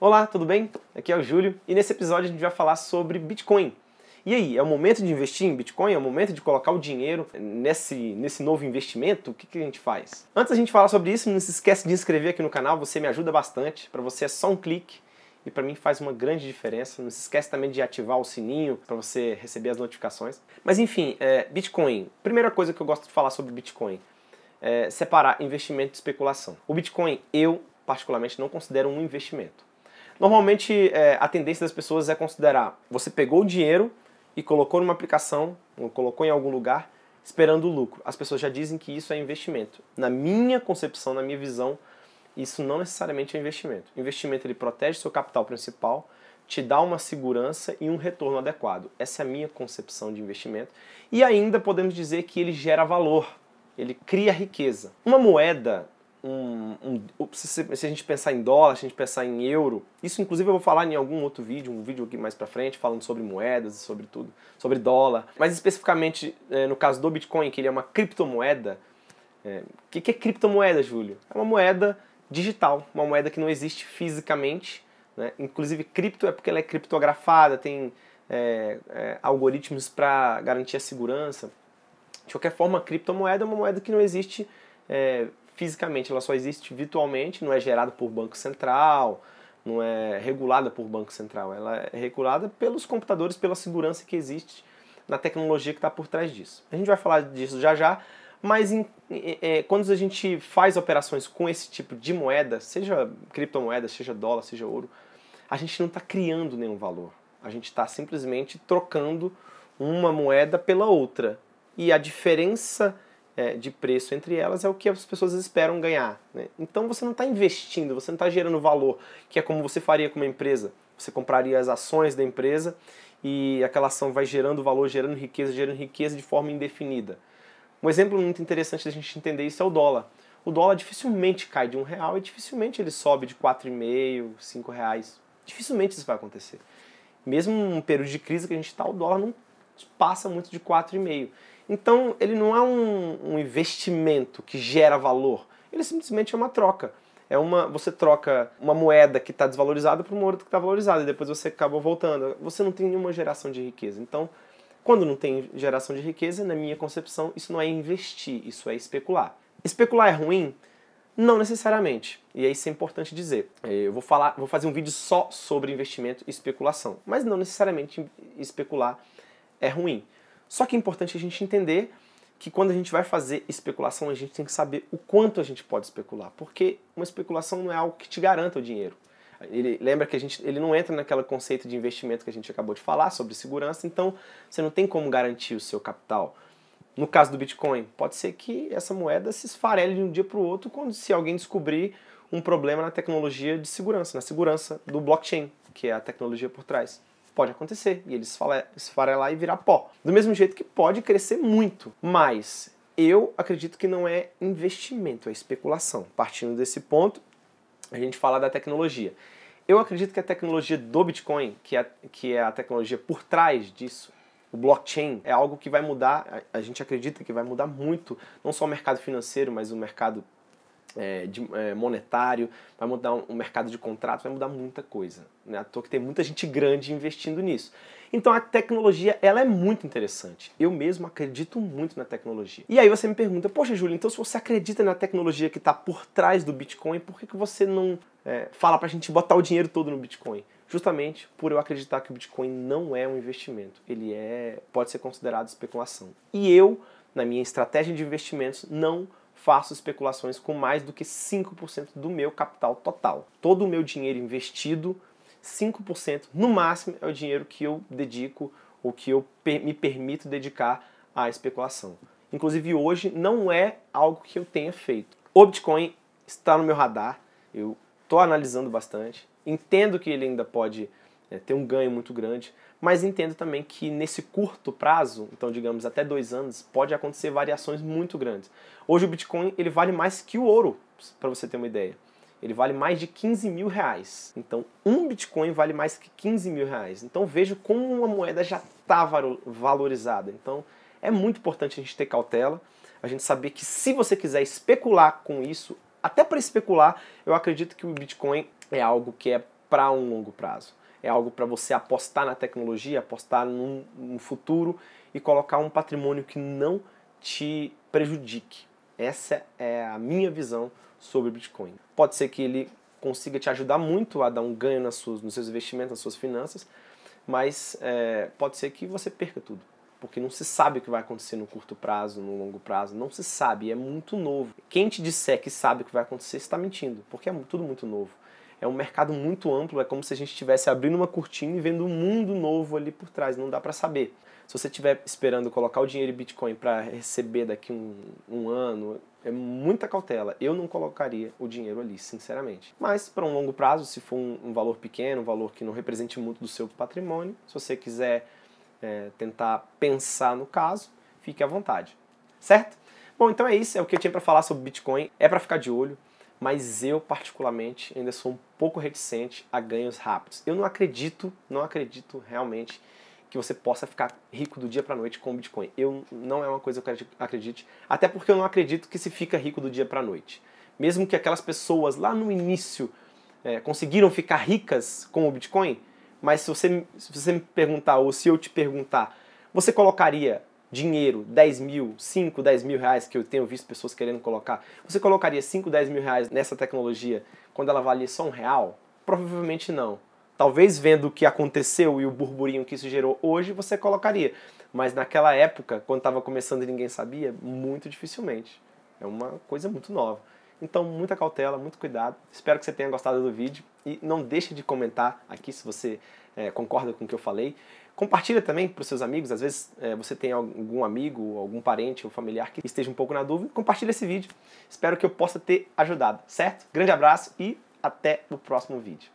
Olá, tudo bem? Aqui é o Júlio e nesse episódio a gente vai falar sobre Bitcoin. E aí, é o momento de investir em Bitcoin? É o momento de colocar o dinheiro nesse, nesse novo investimento? O que, que a gente faz? Antes da gente falar sobre isso, não se esquece de inscrever aqui no canal, você me ajuda bastante. Para você é só um clique e para mim faz uma grande diferença. Não se esquece também de ativar o sininho para você receber as notificações. Mas enfim, é, Bitcoin. Primeira coisa que eu gosto de falar sobre Bitcoin é separar investimento e especulação. O Bitcoin, eu particularmente não considero um investimento. Normalmente é, a tendência das pessoas é considerar você pegou o dinheiro e colocou numa aplicação, ou colocou em algum lugar, esperando o lucro. As pessoas já dizem que isso é investimento. Na minha concepção, na minha visão, isso não necessariamente é investimento. Investimento ele protege seu capital principal, te dá uma segurança e um retorno adequado. Essa é a minha concepção de investimento. E ainda podemos dizer que ele gera valor, ele cria riqueza. Uma moeda um, um, se, a gente pensar em dólar, se a gente pensar em euro, isso inclusive eu vou falar em algum outro vídeo, um vídeo aqui mais pra frente, falando sobre moedas e sobre tudo, sobre dólar. Mas especificamente é, no caso do Bitcoin, que ele é uma criptomoeda, o é, que, que é criptomoeda, Júlio? É uma moeda digital, uma moeda que não existe fisicamente, né? inclusive cripto é porque ela é criptografada, tem é, algoritmos para garantir a segurança. De qualquer forma, criptomoeda é uma moeda que não existe é, fisicamente, ela só existe virtualmente, não é gerada por banco central, não é regulada por banco central, ela é regulada pelos computadores, pela segurança que existe na tecnologia que está por trás disso. A gente vai falar disso já já, mas em, é, quando a gente faz operações com esse tipo de moeda, seja criptomoeda, seja dólar, seja ouro, a gente não está criando nenhum valor. A gente está simplesmente trocando uma moeda pela outra. E a diferença é, de preço entre elas é o que as pessoas esperam ganhar. Né? Então você não está investindo, você não está gerando valor, que é como você faria com uma empresa. Você compraria as ações da empresa e aquela ação vai gerando valor, gerando riqueza, gerando riqueza de forma indefinida. Um exemplo muito interessante da gente entender isso é o dólar. O dólar dificilmente cai de um real e dificilmente ele sobe de 4,5, 5 reais. Dificilmente isso vai acontecer. Mesmo num período de crise que a gente está, o dólar não passa muito de 4,5. Então, ele não é um, um investimento que gera valor, ele simplesmente é uma troca. É uma, você troca uma moeda que está desvalorizada por uma outra que está valorizada e depois você acaba voltando. Você não tem nenhuma geração de riqueza. Então, quando não tem geração de riqueza, na minha concepção, isso não é investir, isso é especular. Especular é ruim? Não necessariamente. E é isso é importante dizer. É, eu vou falar, vou fazer um vídeo só sobre investimento e especulação, mas não necessariamente especular é ruim. Só que é importante a gente entender que quando a gente vai fazer especulação, a gente tem que saber o quanto a gente pode especular, porque uma especulação não é algo que te garanta o dinheiro. Ele lembra que a gente, ele não entra naquele conceito de investimento que a gente acabou de falar sobre segurança, então você não tem como garantir o seu capital. No caso do Bitcoin, pode ser que essa moeda se esfarele de um dia para o outro quando se alguém descobrir um problema na tecnologia de segurança, na segurança do blockchain, que é a tecnologia por trás. Pode acontecer e ele esfarelar e virar pó. Do mesmo jeito que pode crescer muito, mas eu acredito que não é investimento, é especulação. Partindo desse ponto, a gente fala da tecnologia. Eu acredito que a tecnologia do Bitcoin, que é, que é a tecnologia por trás disso, o blockchain, é algo que vai mudar, a gente acredita que vai mudar muito, não só o mercado financeiro, mas o mercado é, de, é, monetário, vai mudar um, um, mercado de contratos, vai mudar muita coisa. Né? À toa que tem muita gente grande investindo nisso. Então a tecnologia ela é muito interessante. Eu mesmo acredito muito na tecnologia. E aí você me pergunta, poxa Júlio, então se você acredita na tecnologia que está por trás do Bitcoin, por que, que você não é, fala para a gente botar o dinheiro todo no Bitcoin? Justamente por eu acreditar que o Bitcoin não é um investimento, ele é pode ser considerado especulação. E eu, na minha estratégia de investimentos, não faço especulações com mais do que 5% do meu capital total. Todo o meu dinheiro investido, 5% no máximo é o dinheiro que eu dedico ou que eu me permito dedicar à especulação. Inclusive hoje não é algo que eu tenha feito. O Bitcoin está no meu radar, eu estou analisando bastante, entendo que ele ainda pode é, ter um ganho muito grande, mas entendo também que nesse curto prazo, então digamos até dois anos, pode acontecer variações muito grandes. Hoje o Bitcoin ele vale mais que o ouro, para você ter uma ideia. Ele vale mais de 15 mil reais. Então, um Bitcoin vale mais que 15 mil reais. Então, vejo como uma moeda já está valorizada. Então, é muito importante a gente ter cautela, a gente saber que se você quiser especular com isso, até para especular, eu acredito que o Bitcoin é algo que é para um longo prazo. É algo para você apostar na tecnologia, apostar num, num futuro e colocar um patrimônio que não te prejudique. Essa é a minha visão sobre Bitcoin. Pode ser que ele consiga te ajudar muito a dar um ganho nas suas, nos seus investimentos, nas suas finanças, mas é, pode ser que você perca tudo. Porque não se sabe o que vai acontecer no curto prazo, no longo prazo, não se sabe, é muito novo. Quem te disser que sabe o que vai acontecer está mentindo, porque é tudo muito novo. É um mercado muito amplo, é como se a gente estivesse abrindo uma cortina e vendo um mundo novo ali por trás, não dá para saber. Se você estiver esperando colocar o dinheiro em Bitcoin para receber daqui um, um ano, é muita cautela. Eu não colocaria o dinheiro ali, sinceramente. Mas para um longo prazo, se for um, um, valor pequeno, um valor que não represente muito do seu patrimônio, se você quiser é, tentar pensar no caso, fique à vontade. Certo? Bom, então é isso, é o que eu tinha para falar sobre Bitcoin. É para ficar de olho, mas eu particularmente ainda sou um pouco reticente a ganhos rápidos. Eu não acredito, não acredito realmente que você possa ficar rico do dia para noite com o Bitcoin. Eu não é uma coisa que eu acredite, até porque eu não acredito que se fica rico do dia para noite. Mesmo que aquelas pessoas lá no início é, conseguiram ficar ricas com o Bitcoin, mas se você, se você me perguntar, ou se eu te perguntar, você colocaria dinheiro, 10 mil, 5, 10 mil reais, que eu tenho visto pessoas querendo colocar, você colocaria 5, 10 mil reais nessa tecnologia quando ela valia só um real? Provavelmente não. Talvez vendo o que aconteceu e o burburinho que isso gerou hoje, você colocaria. Mas naquela época, quando estava começando e ninguém sabia, muito dificilmente. É uma coisa muito nova. Então, muita cautela, muito cuidado. Espero que você tenha gostado do vídeo e não deixe de comentar aqui se você é, concorda com o que eu falei. Compartilha também para os seus amigos, às vezes é, você tem algum amigo, algum parente ou familiar que esteja um pouco na dúvida. Compartilha esse vídeo. Espero que eu possa ter ajudado, certo? Grande abraço e até o próximo vídeo.